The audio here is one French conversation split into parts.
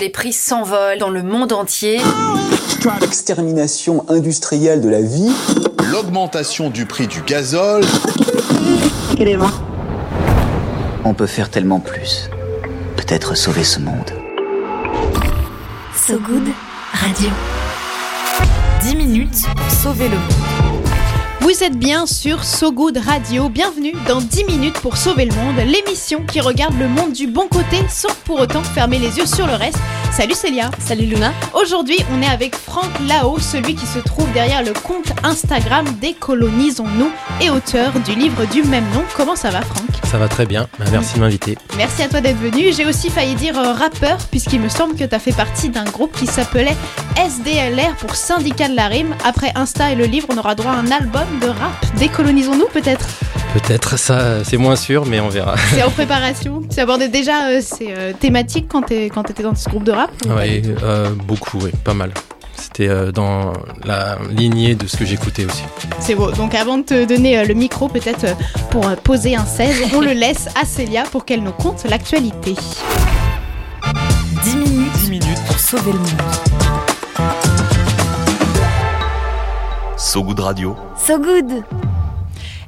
Les prix s'envolent dans le monde entier. L'extermination industrielle de la vie. L'augmentation du prix du gazole. On peut faire tellement plus. Peut-être sauver ce monde. So Good Radio. 10 minutes pour sauver le monde. Vous êtes bien sur So Good Radio. Bienvenue dans 10 minutes pour sauver le monde, l'émission qui regarde le monde du bon côté sans pour autant fermer les yeux sur le reste. Salut Célia. Salut Luna. Aujourd'hui, on est avec Franck Lao, celui qui se trouve derrière le compte Instagram Décolonisons-nous et auteur du livre du même nom. Comment ça va Franck? Ça va très bien. Bah, merci de m'inviter. Merci à toi d'être venu. J'ai aussi failli dire euh, rappeur puisqu'il me semble que tu as fait partie d'un groupe qui s'appelait SDLR pour Syndicat de la Rime. Après Insta et le livre, on aura droit à un album de rap. Décolonisons-nous peut-être? Peut-être, ça c'est moins sûr, mais on verra. C'est en préparation Tu abordais déjà euh, ces euh, thématiques quand tu étais dans ce groupe de rap Oui, euh, beaucoup, oui, pas mal. C'était euh, dans la lignée de ce que j'écoutais aussi. C'est beau. Donc avant de te donner euh, le micro, peut-être euh, pour euh, poser un 16, on le laisse à Célia pour qu'elle nous conte l'actualité. 10 minutes, 10 minutes pour sauver le monde. So Good Radio. So Good.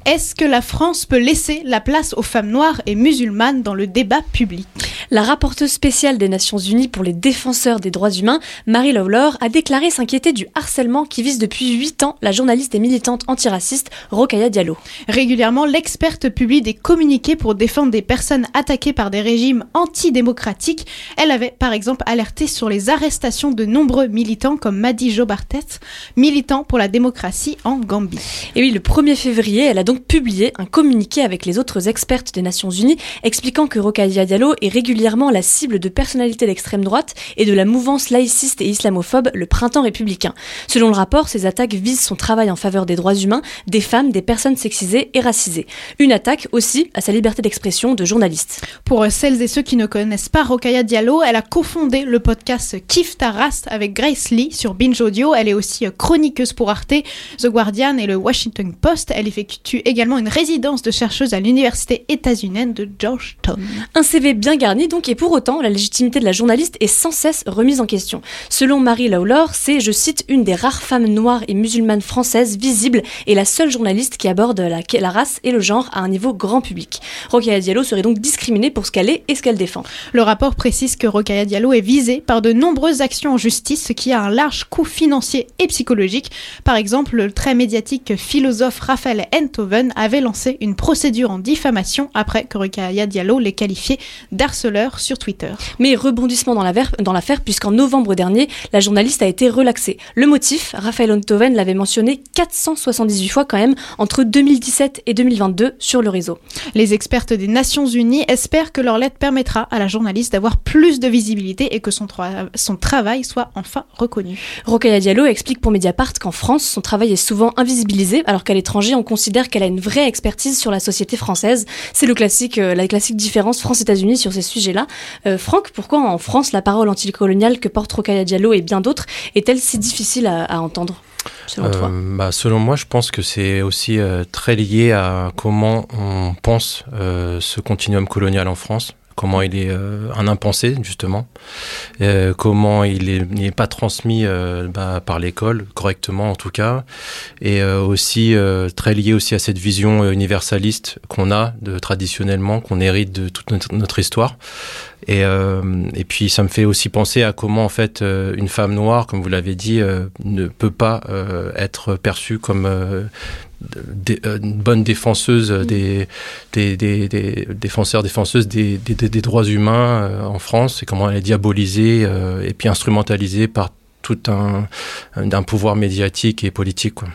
Est-ce que la France peut laisser la place aux femmes noires et musulmanes dans le débat public? La rapporteuse spéciale des Nations Unies pour les défenseurs des droits humains, Marie Lawlor, a déclaré s'inquiéter du harcèlement qui vise depuis 8 ans la journaliste et militante antiraciste Rokhaya Diallo. Régulièrement, l'experte publie des communiqués pour défendre des personnes attaquées par des régimes antidémocratiques. Elle avait par exemple alerté sur les arrestations de nombreux militants comme Madi Jobartet, militant pour la démocratie en Gambie. Et oui, le 1er février, elle a donc publié un communiqué avec les autres expertes des Nations Unies expliquant que Rokhaya Diallo est régulièrement la cible de personnalités d'extrême droite et de la mouvance laïciste et islamophobe Le Printemps républicain. Selon le rapport, ces attaques visent son travail en faveur des droits humains, des femmes, des personnes sexisées et racisées. Une attaque aussi à sa liberté d'expression de journaliste. Pour celles et ceux qui ne connaissent pas Rokhaya Diallo, elle a cofondé le podcast Kif ta race avec Grace Lee sur Binge Audio. Elle est aussi chroniqueuse pour Arte, The Guardian et le Washington Post. Elle effectue également une résidence de chercheuse à l'université états-unienne de Georgetown. Un CV bien garni donc et pour autant la légitimité de la journaliste est sans cesse remise en question. Selon Marie Lawlor, c'est, je cite, une des rares femmes noires et musulmanes françaises visibles et la seule journaliste qui aborde la, race et le genre à un niveau grand public. Rokhaya Diallo serait donc discriminée pour ce qu'elle est et ce qu'elle défend. Le rapport précise que Rokhaya Diallo est visée par de nombreuses actions en justice, ce qui a un large coût financier et psychologique. Par exemple, le très médiatique philosophe Raphaël Enthoven avait lancé une procédure en diffamation après que Rokhaya Diallo l'ait qualifié d'harceleur sur Twitter. Mais rebondissement dans l'affaire, puisqu'en novembre dernier, la journaliste a été relaxée. Le motif, Raphaël Enthoven l'avait mentionné 478 fois quand même entre 2017 et 2022 sur le réseau. Les expertes des Nations Unies espèrent que leur lettre permettra à la journaliste d'avoir plus de visibilité et que son, tra- son travail soit enfin reconnu. Rokhaya Diallo explique pour Mediapart qu'en France, son travail est souvent invisibilisé, alors qu'à l'étranger, on considère qu'elle a une vraie expertise sur la société française. C'est le classique, euh, la classique différence France-États-Unis sur ces sujets-là. Euh, Franck, pourquoi en France la parole anticoloniale que porte Rokhaya Diallo et bien d'autres est-elle si difficile à, à entendre selon toi Euh, bah, selon moi, je pense que c'est aussi euh, très lié à comment on pense euh, ce continuum colonial en France. Comment il est euh, un impensé justement, Euh, comment il est- il n'est pas transmis euh, bah, par l'école correctement en tout cas, et aussi très lié aussi à cette vision universaliste qu'on a de traditionnellement, qu'on hérite de toute notre histoire. Et, euh, et puis ça me fait aussi penser à comment en fait euh, une femme noire, comme vous l'avez dit, euh, ne peut pas être perçue comme une bonne défenseuse des, des, des, des défenseurs, défenseuses des, droits humains en France, et comment elle est diabolisée et puis instrumentalisée par tout un, un pouvoir médiatique et politique. Quoi.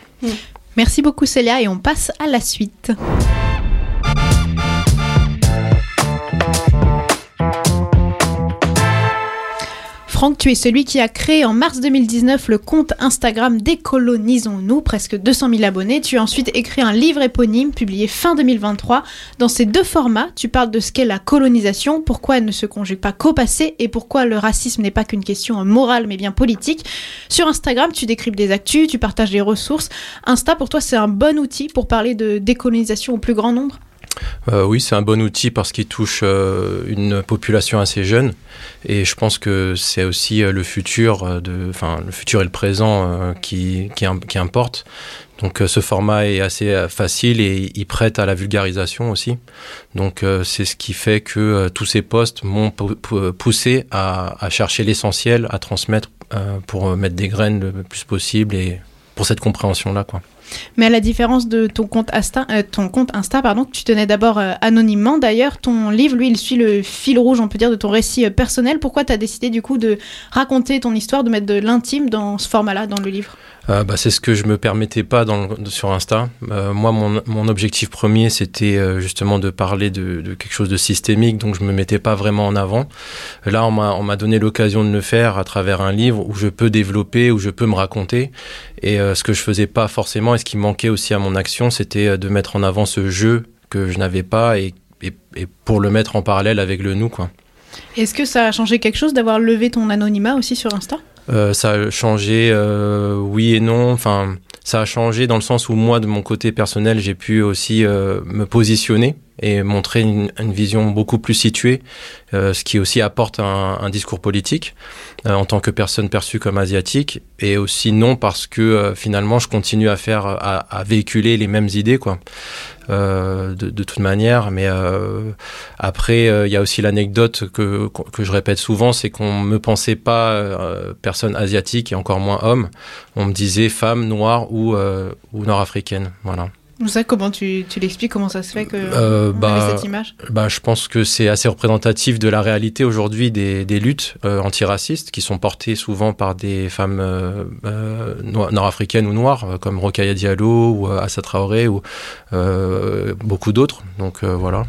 Merci beaucoup Célia et on passe à la suite. Franck, tu es celui qui a créé en mars 2019 le compte Instagram Décolonisons-nous, presque 200 000 abonnés. Tu as ensuite écrit un livre éponyme publié fin 2023. Dans ces deux formats, tu parles de ce qu'est la colonisation, pourquoi elle ne se conjugue pas qu'au passé et pourquoi le racisme n'est pas qu'une question morale mais bien politique. Sur Instagram, tu décryptes des actus, tu partages des ressources. Insta, pour toi, c'est un bon outil pour parler de décolonisation au plus grand nombre? Euh, oui, c'est un bon outil parce qu'il touche euh, une population assez jeune et je pense que c'est aussi euh, le futur, enfin le futur et le présent qui, qui, qui, importe. Donc ce format est assez facile et il prête à la vulgarisation aussi. Donc c'est ce qui fait que tous ces postes m'ont poussé à, à chercher l'essentiel, à transmettre pour mettre des graines le plus possible et pour cette compréhension-là. quoi. Mais à la différence de ton compte Insta, euh, ton compte Insta pardon, tu tenais d'abord euh, anonymement, d'ailleurs, ton livre, lui, il suit le fil rouge, on peut dire, de ton récit euh, personnel. Pourquoi tu as décidé du coup de raconter ton histoire, de mettre de l'intime dans ce format-là, dans le livre? Euh, bah, c'est ce que je me permettais pas dans, sur Insta. Euh, moi, mon, objectif premier, c'était euh, justement de parler de, quelque chose de systémique, donc je me mettais pas vraiment en avant. Là, on m'a donné l'occasion de le faire à travers un livre où je peux développer, où je peux me raconter. Et ce que je faisais pas forcément, et ce qui manquait aussi à mon action, c'était de mettre en avant ce jeu que je n'avais pas et, pour le mettre en parallèle avec le nous. Est-ce que ça a changé quelque chose d'avoir levé ton anonymat aussi sur Insta? Euh, ça a changé, euh, oui et non. Enfin, ça a changé dans le sens où moi, de mon côté personnel, j'ai pu aussi euh, me positionner et montrer une, vision beaucoup plus située, euh, ce qui aussi apporte un, discours politique euh, en tant que personne perçue comme asiatique, et aussi non parce que euh, finalement je continue à faire, à, véhiculer les mêmes idées, quoi, de, de, toute manière. Mais après, il y a aussi l'anecdote que, que je répète souvent, c'est qu'on me pensait pas personne asiatique et encore moins homme. On me disait femme, noire ou, ou nord-africaine, voilà. Ça, comment tu, tu l'expliques Comment ça se fait que euh, bah, cette image? bah, Je pense que c'est assez représentatif de la réalité aujourd'hui des, des, luttes euh, antiracistes qui sont portées souvent par des femmes euh, euh nord-africaines ou noires, comme Rokhaya Diallo ou Assa Traoré ou beaucoup d'autres. Donc voilà.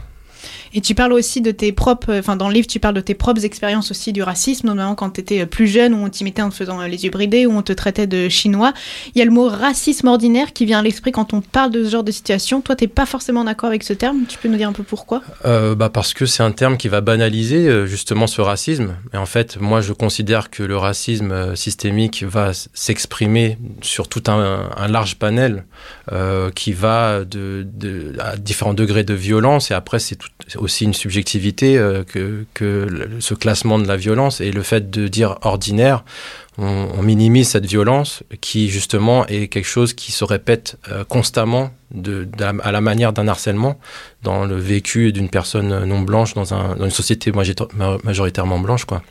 Et tu parles aussi de tes propres, enfin dans le livre, tu parles de tes propres expériences aussi du racisme, notamment quand tu étais plus jeune, où on t'imitait en te faisant les yeux bridés, où on te traitait de chinois. Il y a le mot racisme ordinaire qui vient à l'esprit quand on parle de ce genre de situation. Toi, t'es pas forcément d'accord avec ce terme. Tu peux nous dire un peu pourquoi? Euh, bah Parce que c'est un terme qui va banaliser euh, justement ce racisme. Et en fait, moi, je considère que le racisme euh, systémique va s'exprimer sur tout un, large panel euh, qui va de, à différents degrés de violence. Et après, c'est aussi une subjectivité euh, que, que ce classement de la violence et le fait de dire ordinaire, on, minimise cette violence qui justement est quelque chose qui se répète euh, constamment à la manière d'un harcèlement dans le vécu d'une personne non blanche dans, un, dans une société majoritairement blanche quoi.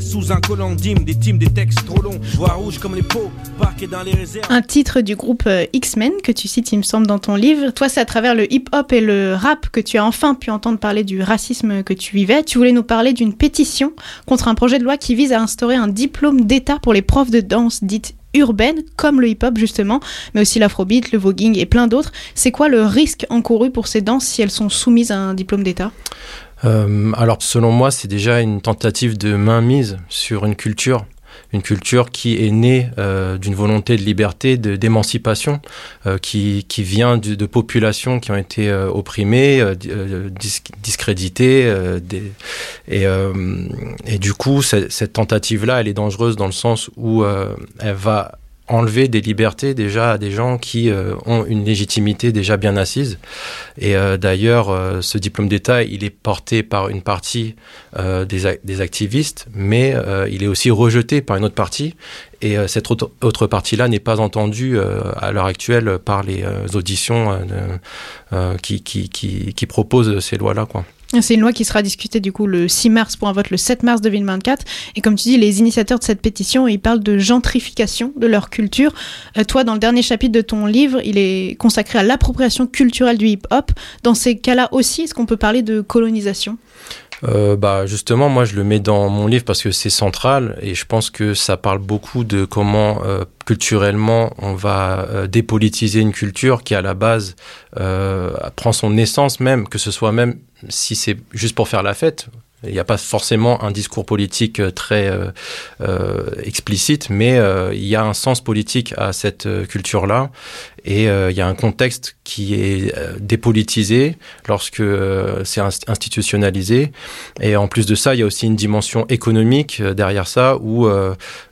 Sous un collant des des textes trop longs, comme les peaux, parqués dans les réserves. Un titre du groupe euh, X-Men que tu cites, il me semble, dans ton livre. Toi, c'est à travers le hip-hop et le rap que tu as enfin pu entendre parler du racisme que tu vivais. Tu voulais nous parler d'une pétition contre un projet de loi qui vise à instaurer un diplôme d'État pour les profs de danse dites urbaines, comme le hip-hop justement, mais aussi l'afrobeat, le voguing et plein d'autres. C'est quoi le risque encouru pour ces danses si elles sont soumises à un diplôme d'État? Euh, alors selon moi, c'est déjà une tentative de mainmise sur une culture une culture qui est née euh, d'une volonté de liberté, d'émancipation, euh, qui, qui vient de, de populations qui ont été euh, opprimées, euh, euh dis, discréditées. Euh, des, et, et du coup, cette tentative-là, elle est dangereuse dans le sens où elle va enlever des libertés déjà à des gens qui euh, ont une légitimité déjà bien assise. Et euh, d'ailleurs, euh, ce diplôme d'État, il est porté par une partie euh, des, des activistes, mais euh, il est aussi rejeté par une autre partie. Et euh, cette autre, autre partie-là n'est pas entendue à l'heure actuelle par les auditions qui, qui, qui, qui proposent ces lois-là. quoi. C'est une loi qui sera discutée du coup le 6 mars pour un vote le 7 mars 2024. Et comme tu dis, les initiateurs de cette pétition, ils parlent de gentrification de leur culture. Euh, toi, dans le dernier chapitre de ton livre, il est consacré à l'appropriation culturelle du hip-hop. Dans ces cas-là aussi, est-ce qu'on peut parler de colonisation? Euh, bah justement moi je le mets dans mon livre parce que c'est central et je pense que ça parle beaucoup de comment euh, culturellement on va euh, dépolitiser une culture qui à la base euh, prend son essence même que ce soit même si c'est juste pour faire la fête Il n'y a pas forcément un discours politique euh, très explicite, mais il y a un sens politique à cette culture-là. Et euh, il y a un contexte qui est euh, dépolitisé lorsque euh, c'est inst- institutionnalisé. Et en plus de ça, il y a aussi une dimension économique derrière ça où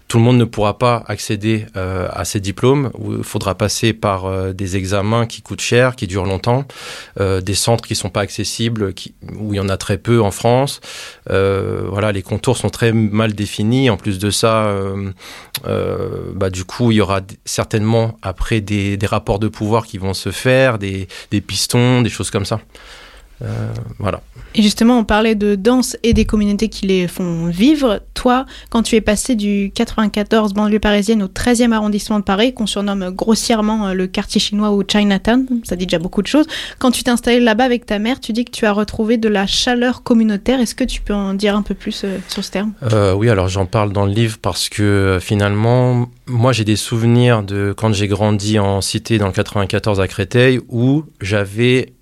tout le monde ne pourra pas accéder à ces diplômes, il faudra passer par des examens qui coûtent cher, qui durent longtemps, des centres qui sont pas accessibles, qui, où il y en a très peu en France. Voilà, les contours sont très mal définis. En plus de ça, bah, du coup, il y aura certainement après des, des rapports de pouvoir qui vont se faire, des, des pistons, des choses comme ça. Euh, voilà. Et justement, on parlait de danse et des communautés qui les font vivre. Quand tu es passé du 94 banlieue parisienne au 13e arrondissement de Paris, qu'on surnomme grossièrement euh, le quartier chinois ou Chinatown, ça dit déjà beaucoup de choses, quand tu t'es installé là-bas avec ta mère, tu dis que tu as retrouvé de la chaleur communautaire. Est-ce que tu peux en dire un peu plus euh, sur ce terme? Euh, oui, alors j'en parle dans le livre parce que finalement, moi j'ai des souvenirs de quand j'ai grandi en cité dans le 94 à Créteil où j'avais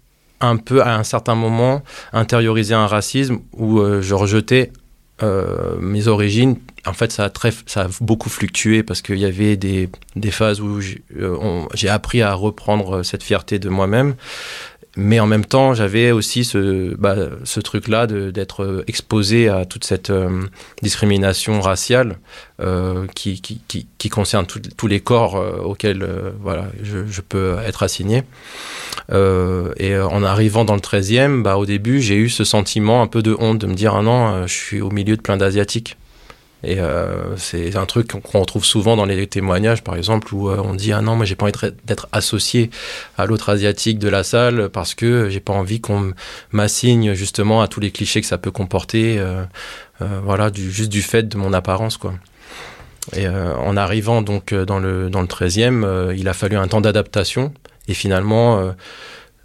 un peu à un certain moment intériorisé un racisme où je rejetais euh, mes origines. En fait, ça a, très, ça a beaucoup fluctué parce qu'il y avait des, des phases où j'ai euh, appris à reprendre cette fierté de moi-même. Mais en même temps, j'avais aussi ce, bah, ce truc-là d'être euh, exposé à toute cette euh, discrimination raciale euh, qui, qui, qui, qui concerne tous les corps euh, auxquels voilà, je, je peux être assigné. Et en arrivant dans le 13e, bah, au début, j'ai eu ce sentiment un peu de honte de me dire Ah non, je suis au milieu de plein d'Asiatiques. Et euh, c'est un truc qu'on- retrouve souvent dans les témoignages, par exemple, où euh, on dit ah non, moi j'ai pas envie d'être- associé à l'autre asiatique de la salle parce que j'ai pas envie qu'on m'assigne justement à tous les clichés que ça peut comporter, euh, euh, voilà, du, juste du fait de mon apparence, quoi. Et euh, en arrivant donc dans le dans le 13e, euh, il a fallu un temps d'adaptation et finalement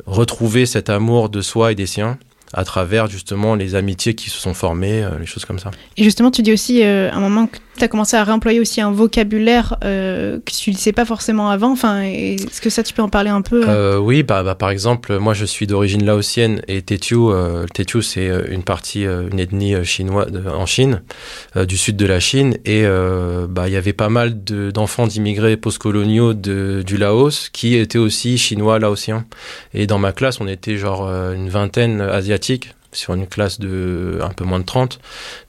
retrouver cet amour de soi et des siens à travers justement les amitiés qui se sont formées, euh, les choses comme ça. Et justement, tu dis aussi euh, à un moment que tu as commencé à réemployer aussi un vocabulaire euh, que tu ne sais pas forcément avant. Enfin, est-ce que ça, tu peux en parler un peu Euh, oui, bah, bah, par exemple, moi je suis d'origine laotienne et Tétiou, euh, c'est euh, une partie, euh, une ethnie euh, chinoise en Chine, euh, du sud de la Chine, et euh, bah, il y avait pas mal de- d'enfants d'immigrés postcoloniaux de, du Laos qui étaient aussi chinois laotiens. Et dans ma classe, on était genre euh, une vingtaine asiatiques sur une classe de un peu moins de 30.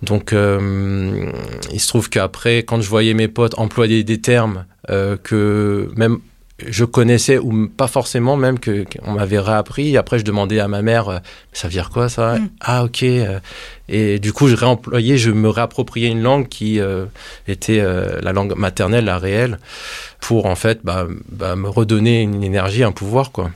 Donc euh, il se trouve qu'après, quand je voyais mes potes employer des termes euh, que même je connaissais ou pas forcément même que qu'on m'avait réappris. Après, je demandais à ma mère, euh, ça veut dire quoi ça Mm? Ah ok. Et du coup, je réemployais, je me réappropriais une langue qui euh, était euh, la langue maternelle, la réelle, pour en fait bah, bah, me redonner une énergie, un pouvoir quoi.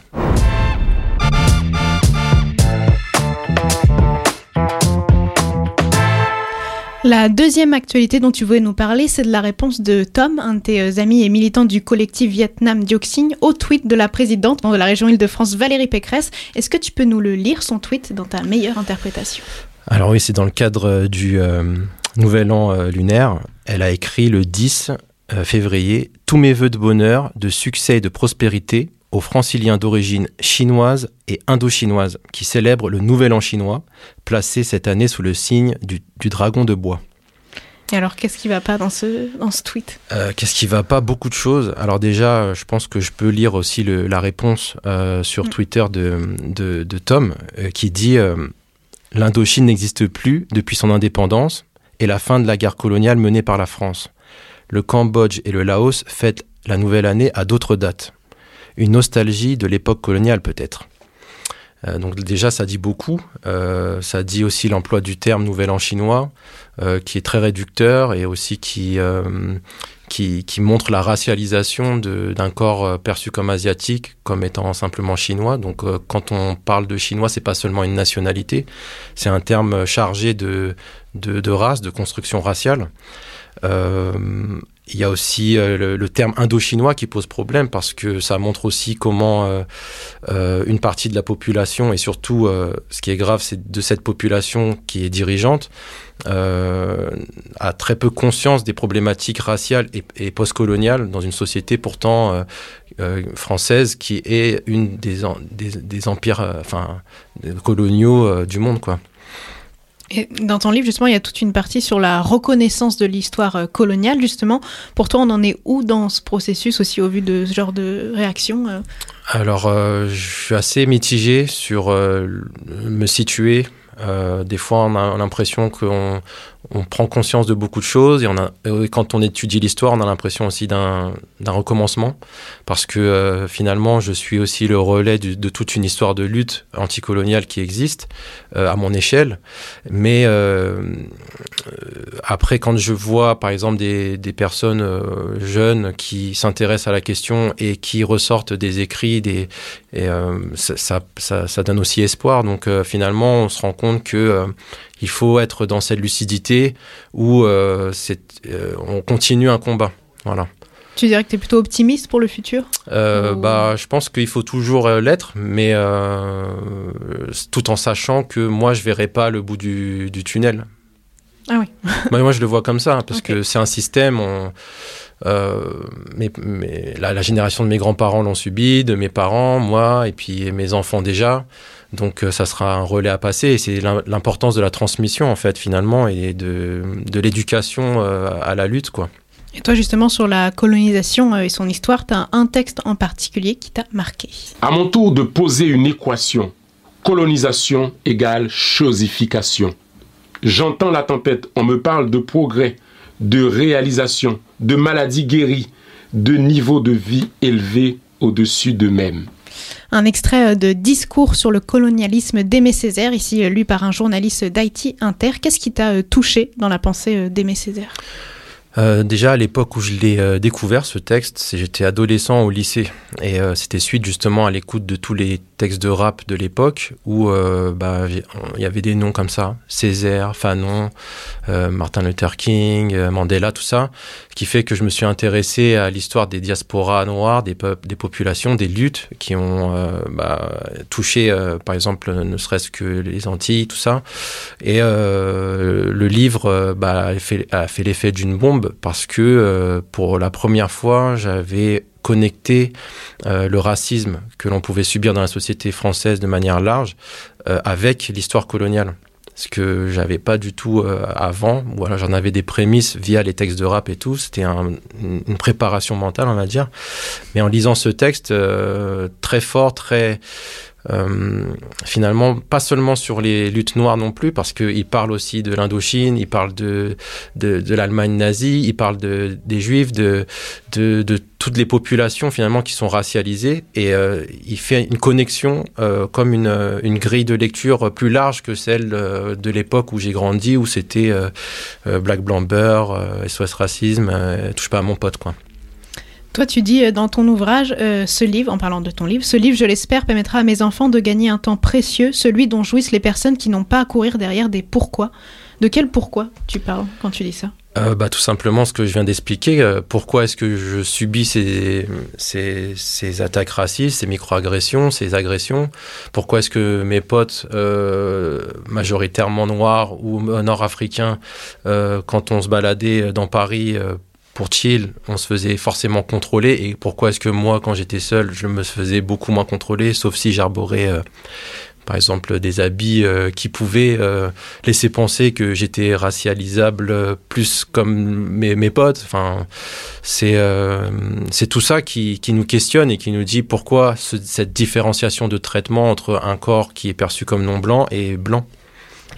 La deuxième actualité dont tu voulais nous parler, c'est de la réponse de Tom, un de tes euh, amis et militant du collectif Vietnam Dioxine, au tweet de la présidente de la région Île-de-France, Valérie Pécresse. Est-ce que tu peux nous le lire, son tweet, dans ta meilleure interprétation? Alors oui, c'est dans le cadre euh, du euh, Nouvel An lunaire. Elle a écrit le 10 euh, février Tous mes voeux de bonheur, de succès et de prospérité aux franciliens d'origine chinoise et indo-chinoise qui célèbrent le Nouvel An chinois, placé cette année sous le signe du, du dragon de bois. Et alors, qu'est-ce qui va pas dans ce, dans ce tweet? Euh, Qu'est-ce qui va pas Beaucoup de choses? Alors déjà, euh, je pense que je peux lire aussi le- la réponse euh, sur Mm. Twitter de, de, de Tom euh, qui dit L'Indochine n'existe plus depuis son indépendance et la fin de la guerre coloniale menée par la France. Le Cambodge et le Laos fêtent la nouvelle année à d'autres dates. Une nostalgie de l'époque coloniale peut-être. Euh, donc déjà, ça dit beaucoup. Euh, ça dit aussi l'emploi du terme Nouvel An chinois, euh, qui est très réducteur et aussi qui, montre la racialisation d'un corps perçu comme asiatique, comme étant simplement chinois. Donc quand on parle de chinois, c'est pas seulement une nationalité, c'est un terme chargé de race, de construction raciale. Il y a aussi euh, le, le terme indo-chinois qui pose problème parce que ça montre aussi comment euh, euh, une partie de la population et surtout euh, ce qui est grave c'est de cette population qui est dirigeante a très peu conscience des problématiques raciales et, postcoloniales dans une société pourtant française qui est une des, des, des empires enfin coloniaux du monde quoi. Dans ton livre, justement, il y a toute une partie sur la reconnaissance de l'histoire euh, coloniale, justement. Pour toi, on en est où dans ce processus aussi au vu de ce genre de réaction euh Alors, euh, je suis assez mitigé sur me situer. Des fois, on a l'impression qu'on on prend conscience de beaucoup de choses et, quand on étudie l'histoire, on a l'impression aussi d'un recommencement parce que euh, finalement, je suis aussi le relais de toute une histoire de lutte anticoloniale qui existe euh, à mon échelle. Mais euh, après, quand je vois par exemple des, personnes jeunes qui s'intéressent à la question et qui ressortent des écrits, ça, donne aussi espoir. Donc finalement, on se rend compte que il faut être dans cette lucidité où euh, euh, on continue un combat. Voilà. Tu dirais que tu es plutôt optimiste pour le futur? Euh, Ou- bah, Je pense qu'il faut toujours l'être, mais tout en sachant que moi, je verrai pas le bout du, du tunnel. Ah oui. moi, moi, je le vois comme ça, parce que c'est un système. On, euh, mais, mais la, la génération de mes grands-parents l'ont subi, de mes parents, moi, et puis mes enfants déjà. Donc euh, ça sera un relais à passer et c'est l'im- l'importance de la transmission en fait finalement et de, de l'éducation euh, à la lutte quoi. Et toi, justement, sur la colonisation euh, et son histoire, tu as un texte en particulier qui t'a marqué? À mon tour de poser une équation. Colonisation égale chosification. J'entends la tempête, on me parle de progrès, de réalisation, de maladies guéries, de niveau de vie élevé au-dessus d'eux-mêmes. Un extrait euh, de Discours sur le colonialisme d'Aimé Césaire, ici euh, lu par un journaliste d'Haïti Inter. Qu'est-ce qui t'a euh, touché dans la pensée d'Aimé Césaire? Euh, déjà à l'époque où je l'ai euh, découvert ce texte, j'étais adolescent au lycée. Et euh, c'était suite justement à l'écoute de tous les textes de rap de l'époque où bah, il y avait des noms comme ça, Césaire, Fanon, Martin Luther King, Mandela, tout ça, qui fait que je me suis intéressé à l'histoire des diasporas noires, des populations, des luttes qui ont bah, touché, par exemple, ne serait-ce que les Antilles, tout ça. Et le livre bah, a fait l'effet d'une bombe parce que euh, pour la première fois, j'avais connecté euh, le racisme que l'on pouvait subir dans la société française de manière large euh, avec l'histoire coloniale. Ce que j'avais pas du tout avant, alors j'en avais des prémices via les textes de rap et tout. C'était un- une préparation mentale, on va dire. Mais en lisant ce texte très fort, très euh, finalement pas seulement sur les luttes noires non plus, parce qu'il parle aussi de l'Indochine, il parle de, de, de l'Allemagne nazie, il parle de, des Juifs, de, de, de toutes les populations finalement qui sont racialisées, et euh, il fait une connexion euh, comme une, une grille de lecture plus large que celle euh, de l'époque où j'ai grandi, où c'était euh, Black euh, SOS Racisme, touche pas à mon pote quoi. Toi, tu dis euh, dans ton ouvrage, euh, ce livre, en parlant de ton livre, ce livre, je l'espère, permettra à mes enfants de gagner un temps précieux, celui dont jouissent les personnes qui n'ont pas à courir derrière des pourquoi. De quel pourquoi tu parles quand tu dis ça? Euh, bah, tout simplement ce que je viens d'expliquer. pourquoi est-ce que je subis ces, ces, attaques racistes, ces microagressions, ces agressions? Pourquoi est-ce que mes potes, majoritairement noirs ou nord-africains, quand on se baladait dans Paris pour chill, on se faisait forcément contrôler Et pourquoi est-ce que moi, quand j'étais seul, je me faisais beaucoup moins contrôler, sauf si j'arborais... euh, par exemple, des habits euh, qui pouvaient euh, laisser penser que j'étais racialisable plus comme mes, potes. Enfin, c'est tout ça qui, qui nous questionne et qui nous dit pourquoi ce- cette différenciation de traitement entre un corps qui est perçu comme non blanc et blanc.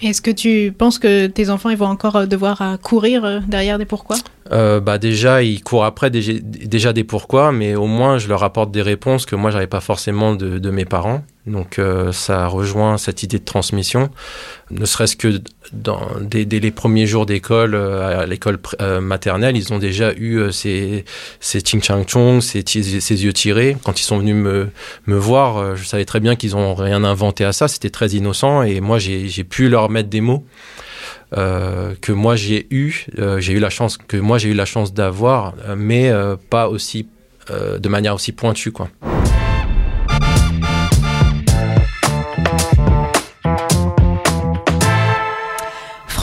Est-ce que tu penses que tes enfants ils vont encore euh, devoir euh, courir euh, derrière des pourquoi? Bah déjà, ils courent après déjà, des pourquoi, mais au moins je leur apporte des réponses que moi j'avais pas forcément de mes parents. Donc euh, ça rejoint cette idée de transmission, ne serait-ce que dès, les premiers jours d'école, euh, à l'école euh, maternelle, ils ont déjà eu euh, ces, ces ching chang chong, ces, ces yeux tirés. Quand ils sont venus me, me voir, je savais très bien qu'ils ont rien inventé à ça, c'était très innocent et moi j'ai pu leur mettre des mots que moi j'ai eu, j'ai eu la chance que moi j'ai eu la chance d'avoir, mais pas aussi de manière aussi pointue quoi.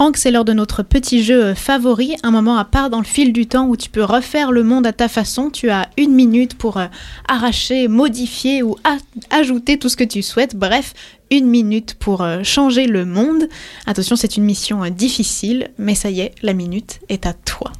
Franck, c'est l'heure de notre petit jeu euh, favori, un moment à part dans le fil du temps où tu peux refaire le monde à ta façon. Tu as une minute pour euh, arracher, modifier ou ajouter tout ce que tu souhaites. Bref, une minute pour euh, changer le monde. Attention, c'est une mission difficile, mais ça y est, la minute est à toi.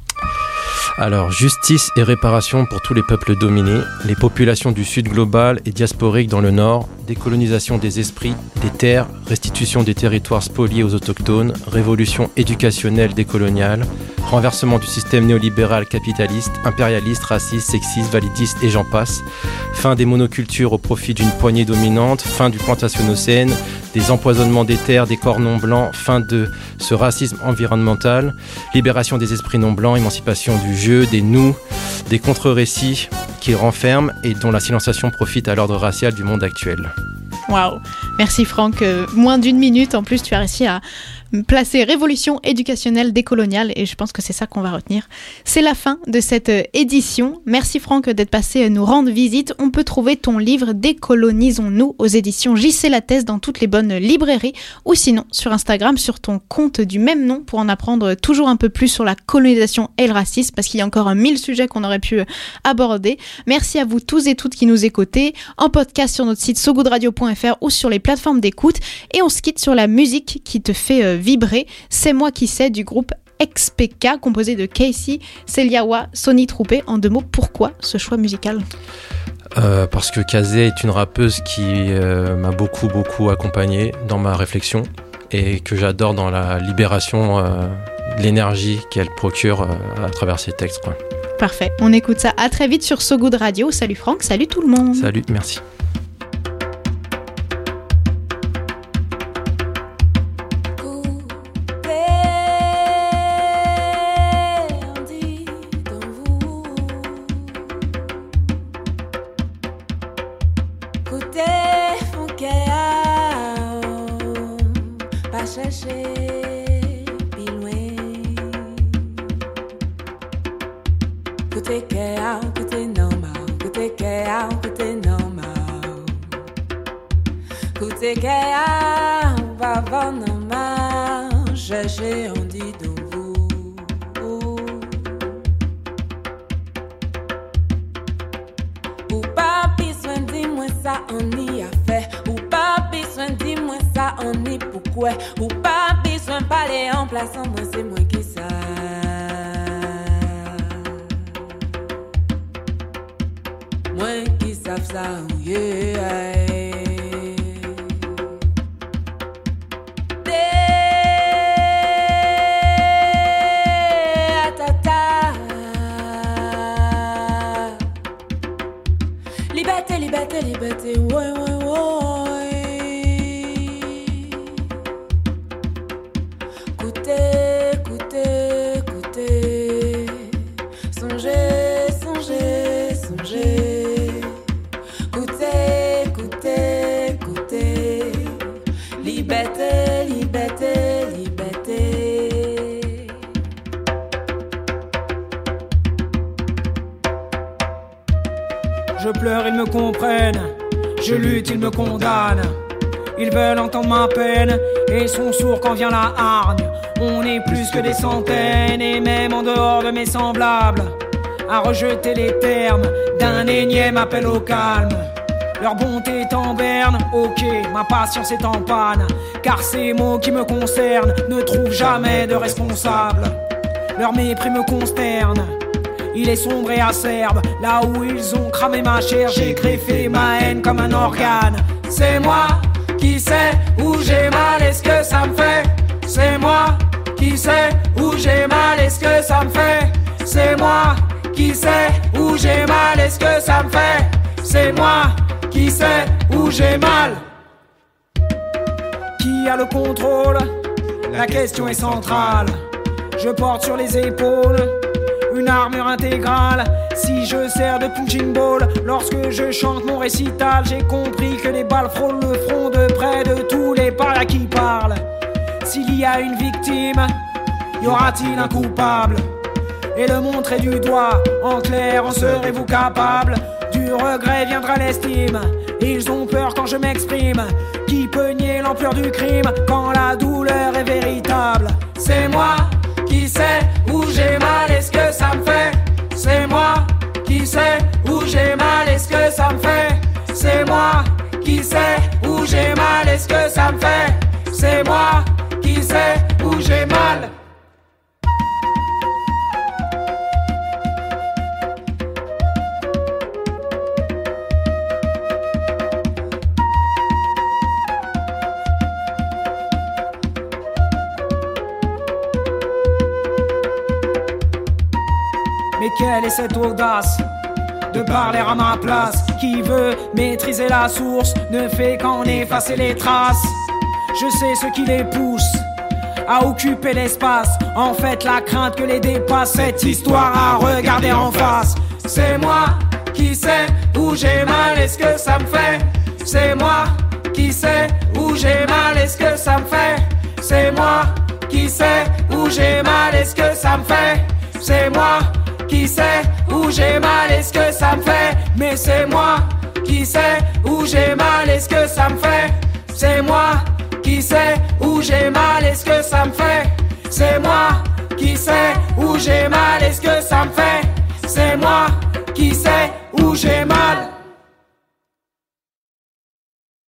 Alors, justice et réparation pour tous les peuples dominés, les populations du sud global et diasporiques dans le nord, décolonisation des esprits, des terres, restitution des territoires spoliés aux autochtones, révolution éducationnelle décoloniale, renversement du système néolibéral capitaliste, impérialiste, raciste, sexiste, validiste et j'en passe, fin des monocultures au profit d'une poignée dominante, fin du plantationocène, des empoisonnements des terres, des corps non blancs, fin de ce racisme environnemental, libération des esprits non blancs, émancipation du jeu, des nous, des contre-récits qui renferment et dont la silenciation profite à l'ordre racial du monde actuel. Waouh Merci Franck. Euh, moins d'une minute, en plus, tu as réussi à placer révolution éducationnelle décoloniale et je pense que c'est ça qu'on va retenir. C'est la fin de cette euh, édition. Merci Franck d'être passé nous rendre visite. On peut trouver ton livre Décolonisons-nous aux éditions JC Lattès dans toutes les bonnes librairies ou sinon sur Instagram sur ton compte du même nom pour en apprendre toujours un peu plus sur la colonisation et le racisme parce qu'il y a encore mille sujets qu'on aurait pu euh, aborder. Merci à vous tous et toutes qui nous écoutez en podcast sur notre site sogoodradio.fr ou sur les plateformes d'écoute et on se quitte sur la musique qui te fait euh, vibrer. C'est moi qui sais du groupe XPK composé de Casey, Celiawa, Sony Troupé. En deux mots, pourquoi ce choix musical Euh, parce que Kazé est une rappeuse qui euh, m'a beaucoup beaucoup accompagné dans ma réflexion et que j'adore dans la libération euh, l'énergie qu'elle procure à travers ses textes. Quoi. Parfait, on écoute ça. À très vite sur So Good Radio. Salut Franck, salut tout le monde. Salut, merci. Côté normal. Côté Kéa, on va voir normal, chercher on dit ça on y a fait. Ou pas besoin dis-moi ça on y pourquoi? Ou pas besoin parler en plaçant moi c'est moi qui ça Moi qui savent ça oh yeah à rejeter les termes d'un énième appel au calme. Leur bonté est en berne, ok, ma patience est en panne, car ces mots qui me concernent ne trouvent jamais de responsable. Leur mépris me consterne. Il est sombre et acerbe, là où ils ont cramé ma chair, j'ai greffé ma haine comme un organe. C'est moi qui sais où j'ai mal, est-ce que ça me fait C'est moi qui sais où j'ai mal, est-ce que ça me fait C'est moi qui sais où j'ai mal, est-ce que ça me fait C'est moi qui sais où j'ai mal. Qui a le contrôle? La question est centrale. Je porte sur les épaules une armure intégrale. Si je sers de punching ball lorsque je chante mon récital, j'ai compris que les balles frôlent le front de près de tous les paras qui parlent. S'il y a une victime, y aura-t-il un coupable? Et le montrer du doigt, en clair, en serez-vous capable Du regret viendra l'estime. Ils ont peur quand je m'exprime. Qui peut nier l'ampleur du crime quand la douleur est véritable? C'est moi qui sais où j'ai mal, est-ce que ça me fait C'est moi qui sais où j'ai mal, est-ce que ça me fait C'est moi qui sais où j'ai mal, est-ce que ça me fait C'est moi qui sais où j'ai mal. Quelle est cette audace de parler à ma place? Qui veut maîtriser la source? Ne fait qu'en effacer les traces. Je sais ce qui les pousse à occuper l'espace. En fait, la crainte que les dépasse cette histoire à regarder en face. C'est moi qui sais où j'ai mal, est-ce que ça me fait C'est moi qui sais où j'ai mal, est-ce que ça me fait C'est moi qui sais où j'ai mal, est-ce que ça me fait C'est moi qui sais où j'ai mal, est-ce que ça me fait. Mais c'est moi qui sais où j'ai mal, est-ce que ça me fait. C'est moi qui sais où j'ai mal, est-ce que ça me fait. C'est moi qui sais où j'ai mal, est-ce que ça me fait. C'est moi qui sais où j'ai mal.